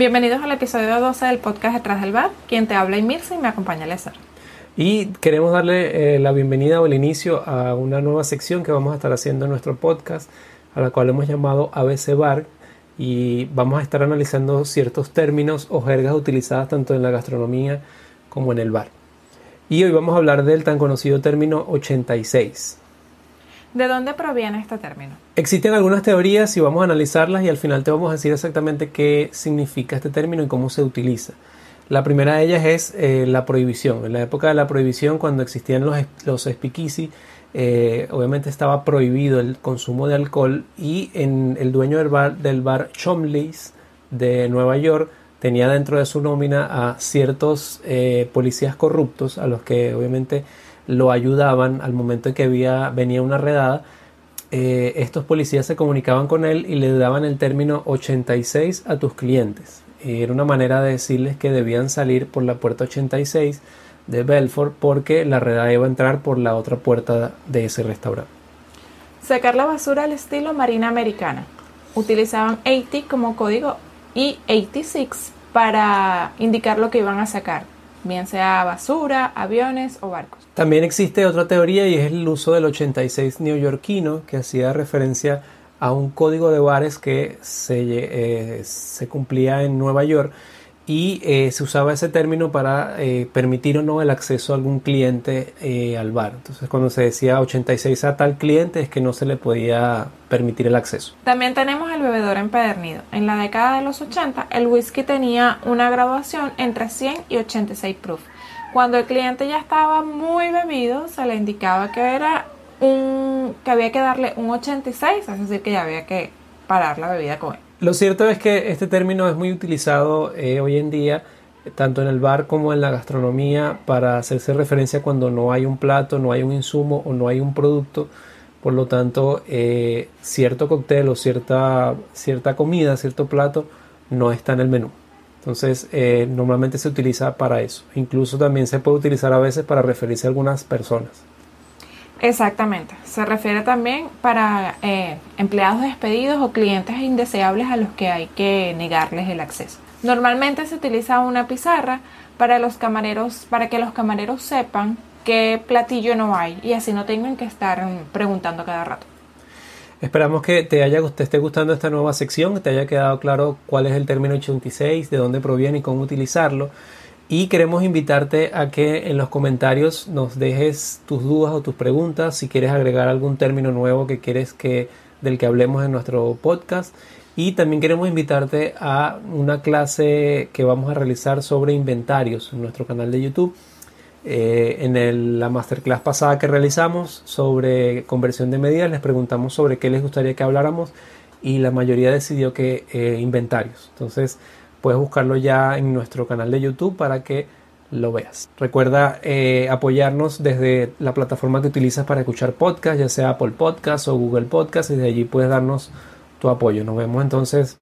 Bienvenidos al episodio 12 del podcast Detrás del Bar. Quien te habla Mirza y me acompaña Lezar. Y queremos darle eh, la bienvenida o el inicio a una nueva sección que vamos a estar haciendo en nuestro podcast, a la cual hemos llamado ABC Bar. Y vamos a estar analizando ciertos términos o jergas utilizadas tanto en la gastronomía como en el bar. Y hoy vamos a hablar del tan conocido término 86. ¿De dónde proviene este término? Existen algunas teorías y vamos a analizarlas y al final te vamos a decir exactamente qué significa este término y cómo se utiliza. La primera de ellas es eh, la prohibición. En la época de la prohibición, cuando existían los, los speakeasy, eh, obviamente estaba prohibido el consumo de alcohol y en el dueño del bar, del bar Chomley's de Nueva York tenía dentro de su nómina a ciertos eh, policías corruptos a los que obviamente lo ayudaban al momento en que había, venía una redada. Eh, estos policías se comunicaban con él y le daban el término 86 a tus clientes. era una manera de decirles que debían salir por la puerta 86 de Belfort porque la redada iba a entrar por la otra puerta de ese restaurante. Sacar la basura al estilo marina americana. Utilizaban 80 como código y 86 para indicar lo que iban a sacar, bien sea basura, aviones o barcos. También existe otra teoría y es el uso del 86 neoyorquino que hacía referencia a un código de bares que se, eh, se cumplía en Nueva York y eh, se usaba ese término para eh, permitir o no el acceso a algún cliente eh, al bar. Entonces cuando se decía 86 a tal cliente es que no se le podía permitir el acceso. También tenemos el bebedor empedernido. En la década de los 80 el whisky tenía una graduación entre 100 y 86 proof. Cuando el cliente ya estaba muy bebido se le indicaba que era un que había que darle un 86, es decir que ya había que parar la bebida con él. Lo cierto es que este término es muy utilizado eh, hoy en día, tanto en el bar como en la gastronomía, para hacerse referencia cuando no hay un plato, no hay un insumo o no hay un producto. Por lo tanto, eh, cierto cóctel o cierta, cierta comida, cierto plato, no está en el menú. Entonces, eh, normalmente se utiliza para eso. Incluso también se puede utilizar a veces para referirse a algunas personas. Exactamente. Se refiere también para eh, empleados despedidos o clientes indeseables a los que hay que negarles el acceso. Normalmente se utiliza una pizarra para los camareros, para que los camareros sepan qué platillo no hay y así no tengan que estar preguntando cada rato. Esperamos que te haya te esté gustando esta nueva sección, que te haya quedado claro cuál es el término 86, de dónde proviene y cómo utilizarlo. Y queremos invitarte a que en los comentarios nos dejes tus dudas o tus preguntas, si quieres agregar algún término nuevo que quieres que del que hablemos en nuestro podcast. Y también queremos invitarte a una clase que vamos a realizar sobre inventarios en nuestro canal de YouTube. Eh, en la masterclass pasada que realizamos sobre conversión de medidas, les preguntamos sobre qué les gustaría que habláramos y la mayoría decidió que eh, inventarios. Entonces, puedes buscarlo ya en nuestro canal de YouTube para que lo veas. Recuerda eh, apoyarnos desde la plataforma que utilizas para escuchar podcast, ya sea Apple Podcast o Google Podcast, y desde allí puedes darnos tu apoyo. Nos vemos entonces